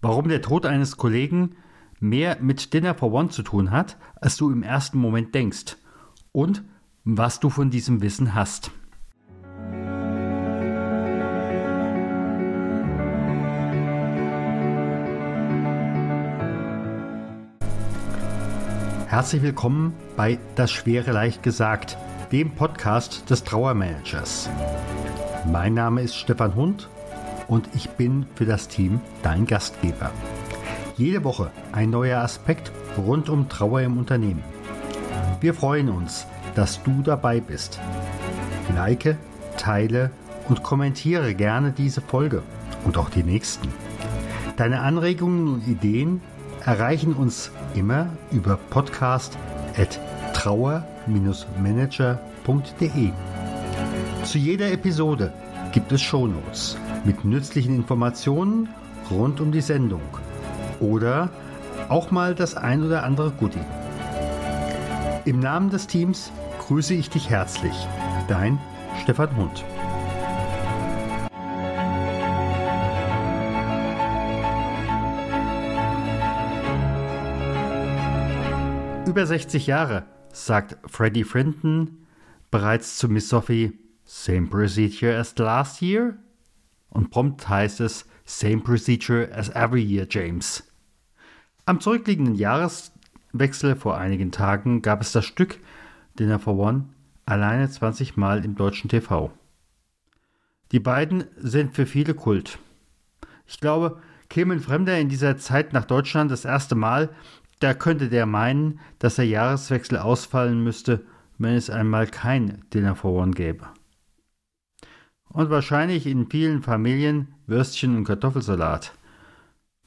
warum der Tod eines Kollegen mehr mit Dinner for One zu tun hat, als du im ersten Moment denkst und was du von diesem Wissen hast. Herzlich willkommen bei Das Schwere leicht gesagt, dem Podcast des Trauermanagers. Mein Name ist Stefan Hund und ich bin für das Team dein Gastgeber. Jede Woche ein neuer Aspekt rund um Trauer im Unternehmen. Wir freuen uns, dass du dabei bist. Like, teile und kommentiere gerne diese Folge und auch die nächsten. Deine Anregungen und Ideen erreichen uns immer über podcast.trauer-manager.de. Zu jeder Episode gibt es Shownotes mit nützlichen Informationen rund um die Sendung oder auch mal das ein oder andere Goodie. Im Namen des Teams grüße ich dich herzlich. Dein Stefan Hund. Über 60 Jahre, sagt Freddie Frinton bereits zu Miss Sophie, same procedure as last year? Und prompt heißt es, same procedure as every year, James. Am zurückliegenden Jahreswechsel vor einigen Tagen gab es das Stück Dinner for One alleine 20 Mal im deutschen TV. Die beiden sind für viele Kult. Ich glaube, kämen Fremder in dieser Zeit nach Deutschland das erste Mal, da könnte der meinen, dass der Jahreswechsel ausfallen müsste, wenn es einmal kein Dinner for One gäbe. Und wahrscheinlich in vielen Familien Würstchen und Kartoffelsalat.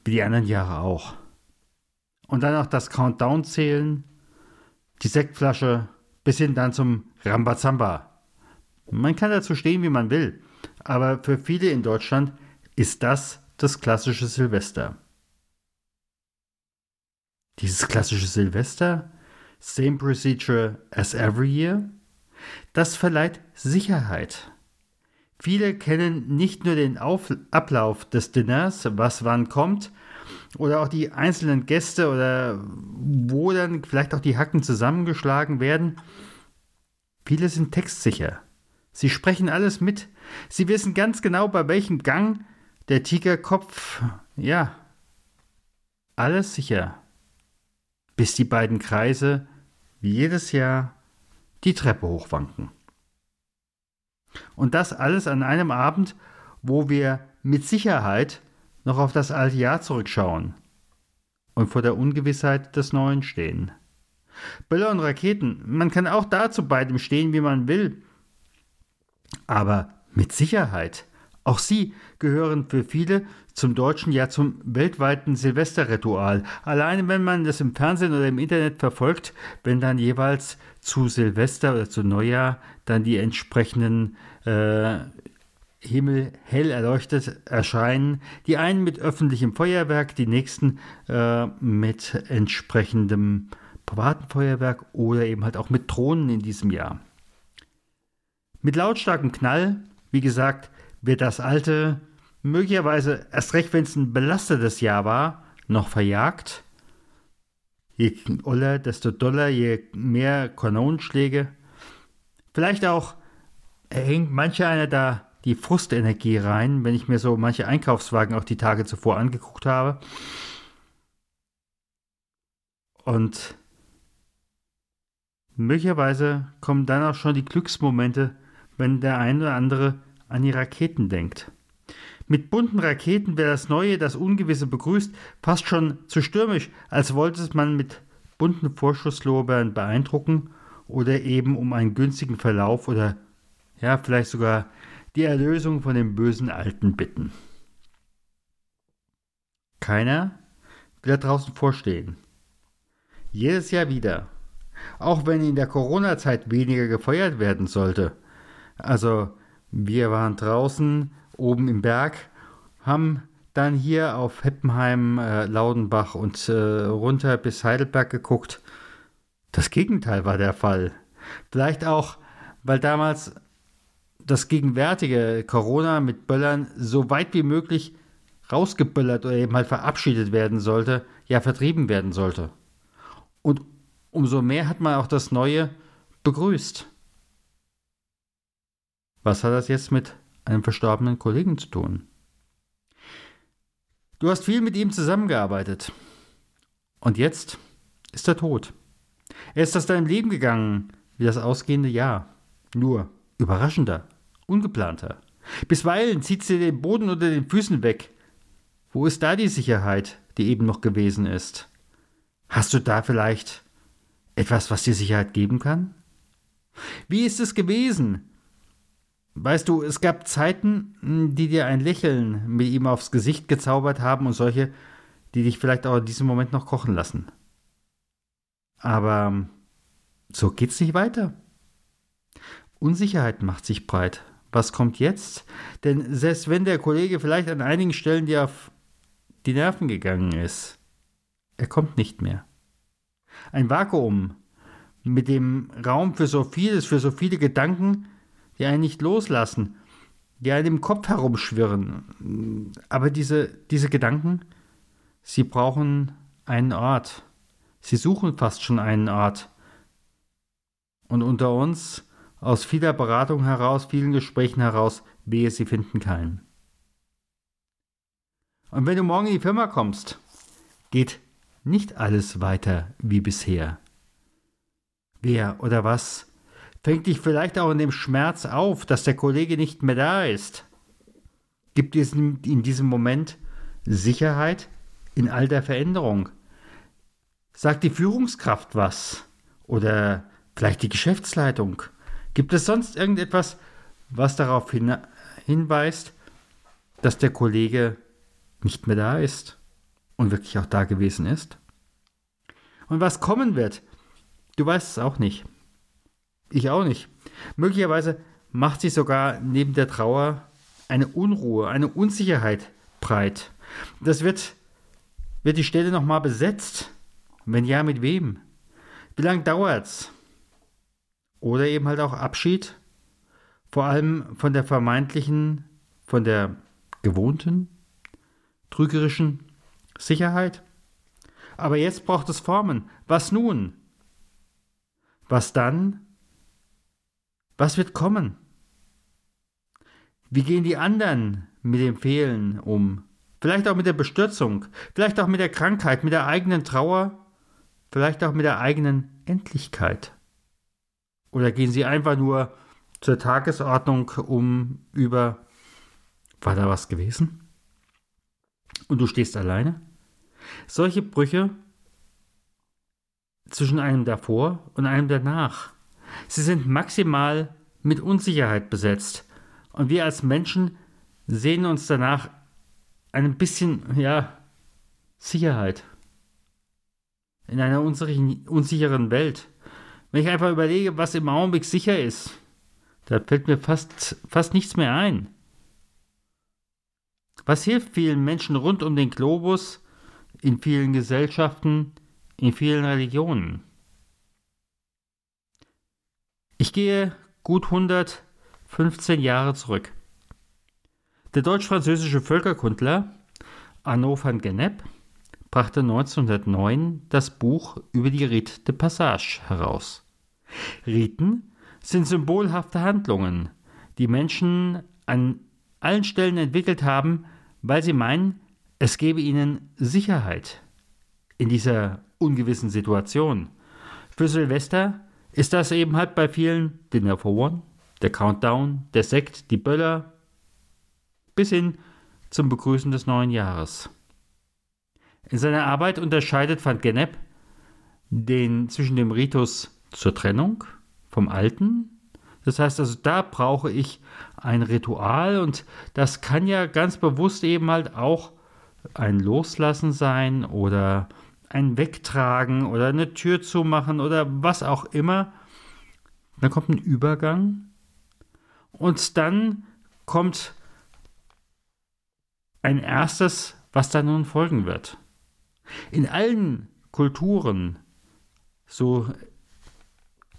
Wie die anderen Jahre auch. Und dann noch das Countdown zählen, die Sektflasche, bis hin dann zum Rambazamba. Man kann dazu stehen, wie man will, aber für viele in Deutschland ist das das klassische Silvester. Dieses klassische Silvester, same procedure as every year, das verleiht Sicherheit. Viele kennen nicht nur den Auf Ablauf des Dinners, was wann kommt, oder auch die einzelnen Gäste oder wo dann vielleicht auch die Hacken zusammengeschlagen werden. Viele sind textsicher. Sie sprechen alles mit. Sie wissen ganz genau, bei welchem Gang der Tigerkopf, ja, alles sicher bis die beiden Kreise wie jedes Jahr die Treppe hochwanken. Und das alles an einem Abend, wo wir mit Sicherheit noch auf das alte Jahr zurückschauen und vor der Ungewissheit des Neuen stehen. Böller und Raketen, man kann auch dazu beidem stehen, wie man will. Aber mit Sicherheit auch sie gehören für viele zum deutschen, ja zum weltweiten Silvesterritual. Alleine wenn man das im Fernsehen oder im Internet verfolgt, wenn dann jeweils zu Silvester oder zu Neujahr dann die entsprechenden äh, Himmel hell erleuchtet erscheinen. Die einen mit öffentlichem Feuerwerk, die nächsten äh, mit entsprechendem privaten Feuerwerk oder eben halt auch mit Drohnen in diesem Jahr. Mit lautstarkem Knall, wie gesagt, wird das alte, möglicherweise erst recht, wenn es ein belastetes Jahr war, noch verjagt. Je oller, desto doller, je mehr Kanonenschläge. Vielleicht auch hängt mancher einer da die Frustenergie rein, wenn ich mir so manche Einkaufswagen auch die Tage zuvor angeguckt habe. Und möglicherweise kommen dann auch schon die Glücksmomente, wenn der ein oder andere an die Raketen denkt. Mit bunten Raketen, wer das Neue, das Ungewisse begrüßt, fast schon zu stürmisch, als wollte es man mit bunten Vorschusslorbeeren beeindrucken oder eben um einen günstigen Verlauf oder ja, vielleicht sogar die Erlösung von dem bösen Alten bitten. Keiner will da draußen vorstehen. Jedes Jahr wieder. Auch wenn in der Corona-Zeit weniger gefeuert werden sollte. Also wir waren draußen oben im Berg, haben dann hier auf Heppenheim, äh, Laudenbach und äh, runter bis Heidelberg geguckt. Das Gegenteil war der Fall. Vielleicht auch, weil damals das gegenwärtige Corona mit Böllern so weit wie möglich rausgeböllert oder eben halt verabschiedet werden sollte, ja vertrieben werden sollte. Und umso mehr hat man auch das Neue begrüßt. Was hat das jetzt mit einem verstorbenen Kollegen zu tun? Du hast viel mit ihm zusammengearbeitet. Und jetzt ist er tot. Er ist aus deinem Leben gegangen wie das ausgehende Jahr. Nur überraschender, ungeplanter. Bisweilen zieht sie den Boden unter den Füßen weg. Wo ist da die Sicherheit, die eben noch gewesen ist? Hast du da vielleicht etwas, was dir Sicherheit geben kann? Wie ist es gewesen? Weißt du, es gab Zeiten, die dir ein Lächeln mit ihm aufs Gesicht gezaubert haben und solche, die dich vielleicht auch in diesem Moment noch kochen lassen. Aber so geht's nicht weiter. Unsicherheit macht sich breit. Was kommt jetzt? Denn selbst wenn der Kollege vielleicht an einigen Stellen dir auf die Nerven gegangen ist, er kommt nicht mehr. Ein Vakuum mit dem Raum für so vieles, für so viele Gedanken, die einen nicht loslassen, die einem im Kopf herumschwirren. Aber diese, diese Gedanken, sie brauchen einen Ort. Sie suchen fast schon einen Ort. Und unter uns, aus vieler Beratung heraus, vielen Gesprächen heraus, wehe, sie finden keinen. Und wenn du morgen in die Firma kommst, geht nicht alles weiter wie bisher. Wer oder was fängt dich vielleicht auch in dem Schmerz auf, dass der Kollege nicht mehr da ist? Gibt es in diesem Moment Sicherheit in all der Veränderung? Sagt die Führungskraft was? Oder vielleicht die Geschäftsleitung? Gibt es sonst irgendetwas, was darauf hin hinweist, dass der Kollege nicht mehr da ist und wirklich auch da gewesen ist? Und was kommen wird, du weißt es auch nicht. Ich auch nicht. Möglicherweise macht sich sogar neben der Trauer eine Unruhe, eine Unsicherheit breit. Das wird, wird die Stelle nochmal besetzt. Wenn ja, mit wem? Wie lange dauert's? Oder eben halt auch Abschied, vor allem von der vermeintlichen, von der gewohnten, trügerischen Sicherheit. Aber jetzt braucht es Formen. Was nun? Was dann? Was wird kommen? Wie gehen die anderen mit dem Fehlen um? Vielleicht auch mit der Bestürzung, vielleicht auch mit der Krankheit, mit der eigenen Trauer, vielleicht auch mit der eigenen Endlichkeit. Oder gehen sie einfach nur zur Tagesordnung um über, war da was gewesen? Und du stehst alleine? Solche Brüche zwischen einem davor und einem danach Sie sind maximal mit Unsicherheit besetzt. Und wir als Menschen sehen uns danach ein bisschen, ja, Sicherheit. In einer unsicheren Welt. Wenn ich einfach überlege, was im Augenblick sicher ist, da fällt mir fast, fast nichts mehr ein. Was hilft vielen Menschen rund um den Globus, in vielen Gesellschaften, in vielen Religionen? Ich gehe gut 115 Jahre zurück. Der deutsch-französische Völkerkundler Arnaud van Gennep brachte 1909 das Buch über die Rite de Passage heraus. Riten sind symbolhafte Handlungen, die Menschen an allen Stellen entwickelt haben, weil sie meinen, es gebe ihnen Sicherheit in dieser ungewissen Situation. Für Silvester ist das eben halt bei vielen Dinner for One, der Countdown, der Sekt, die Böller, bis hin zum Begrüßen des neuen Jahres. In seiner Arbeit unterscheidet Van Gennep den zwischen dem Ritus zur Trennung vom Alten. Das heißt also, da brauche ich ein Ritual und das kann ja ganz bewusst eben halt auch ein Loslassen sein oder ein Wegtragen oder eine Tür zumachen oder was auch immer. Dann kommt ein Übergang und dann kommt ein erstes, was dann nun folgen wird. In allen Kulturen, so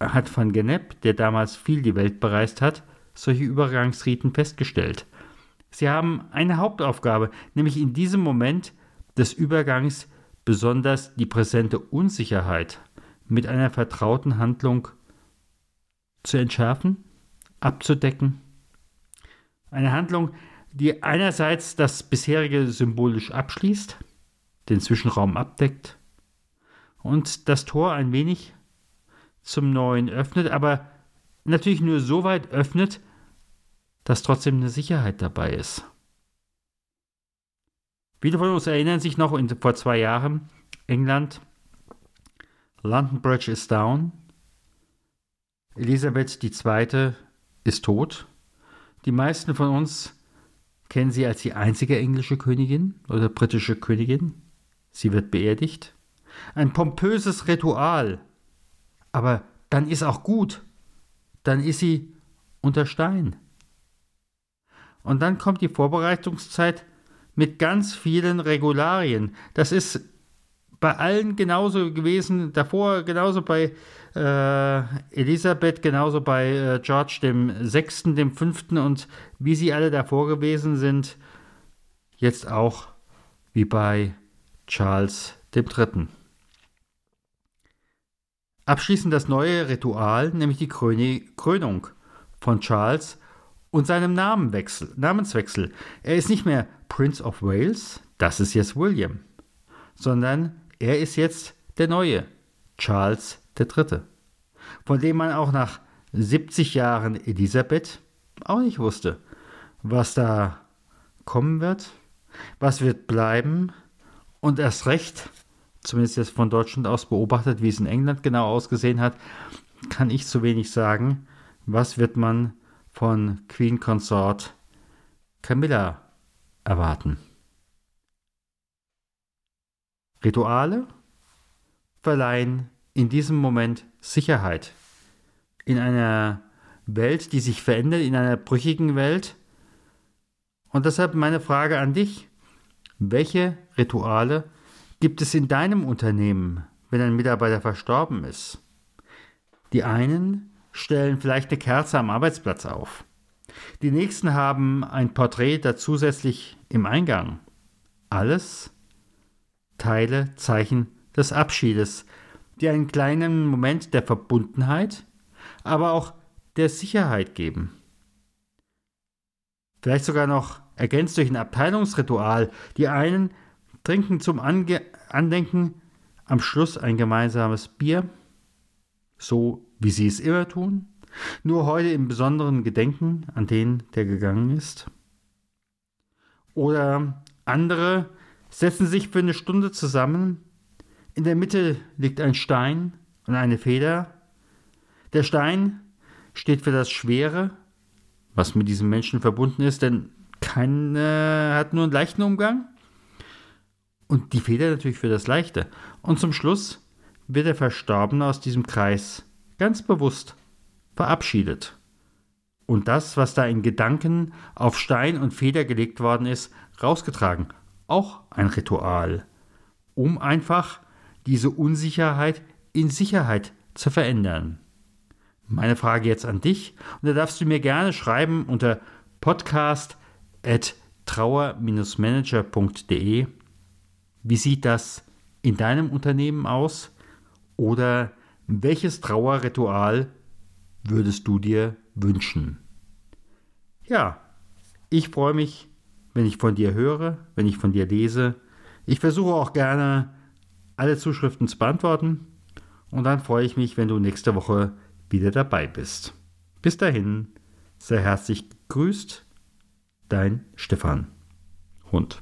hat Van Genep, der damals viel die Welt bereist hat, solche Übergangsriten festgestellt. Sie haben eine Hauptaufgabe, nämlich in diesem Moment des Übergangs besonders die präsente Unsicherheit mit einer vertrauten Handlung zu entschärfen, abzudecken. Eine Handlung, die einerseits das bisherige symbolisch abschließt, den Zwischenraum abdeckt und das Tor ein wenig zum Neuen öffnet, aber natürlich nur so weit öffnet, dass trotzdem eine Sicherheit dabei ist. Viele von uns erinnern sich noch in, vor zwei Jahren, England, London Bridge ist down, Elisabeth II. ist tot. Die meisten von uns kennen sie als die einzige englische Königin oder britische Königin. Sie wird beerdigt. Ein pompöses Ritual. Aber dann ist auch gut. Dann ist sie unter Stein. Und dann kommt die Vorbereitungszeit mit ganz vielen Regularien. Das ist bei allen genauso gewesen, davor genauso bei äh, Elisabeth, genauso bei äh, George dem Sechsten, dem Fünften und wie sie alle davor gewesen sind, jetzt auch wie bei Charles dem Dritten. Abschließend das neue Ritual, nämlich die Krönung von Charles und seinem Namenwechsel, Namenswechsel. Er ist nicht mehr Prince of Wales, das ist jetzt William, sondern er ist jetzt der neue Charles III., von dem man auch nach 70 Jahren Elisabeth auch nicht wusste, was da kommen wird, was wird bleiben und erst recht, zumindest jetzt von Deutschland aus beobachtet, wie es in England genau ausgesehen hat, kann ich zu wenig sagen, was wird man von Queen Consort Camilla erwarten. Rituale verleihen in diesem Moment Sicherheit. In einer Welt, die sich verändert, in einer brüchigen Welt. Und deshalb meine Frage an dich. Welche Rituale gibt es in deinem Unternehmen, wenn ein Mitarbeiter verstorben ist? Die einen stellen vielleicht eine Kerze am Arbeitsplatz auf. Die nächsten haben ein Porträt da zusätzlich im Eingang. Alles Teile, Zeichen des Abschiedes, die einen kleinen Moment der Verbundenheit, aber auch der Sicherheit geben. Vielleicht sogar noch ergänzt durch ein Abteilungsritual. Die einen trinken zum Ange Andenken am Schluss ein gemeinsames Bier, so wie sie es immer tun, nur heute im besonderen Gedenken an den, der gegangen ist. Oder andere setzen sich für eine Stunde zusammen. In der Mitte liegt ein Stein und eine Feder. Der Stein steht für das Schwere, was mit diesem Menschen verbunden ist, denn keiner hat nur einen leichten Umgang. Und die Feder natürlich für das Leichte. Und zum Schluss wird der Verstorbene aus diesem Kreis ganz bewusst verabschiedet. Und das, was da in Gedanken auf Stein und Feder gelegt worden ist, rausgetragen auch ein Ritual, um einfach diese Unsicherheit in Sicherheit zu verändern. Meine Frage jetzt an dich, und da darfst du mir gerne schreiben unter podcast.trauer-manager.de. Wie sieht das in deinem Unternehmen aus? Oder welches Trauerritual würdest du dir wünschen? Ja, ich freue mich wenn ich von dir höre, wenn ich von dir lese. Ich versuche auch gerne, alle Zuschriften zu beantworten. Und dann freue ich mich, wenn du nächste Woche wieder dabei bist. Bis dahin, sehr herzlich gegrüßt, dein Stefan Hund.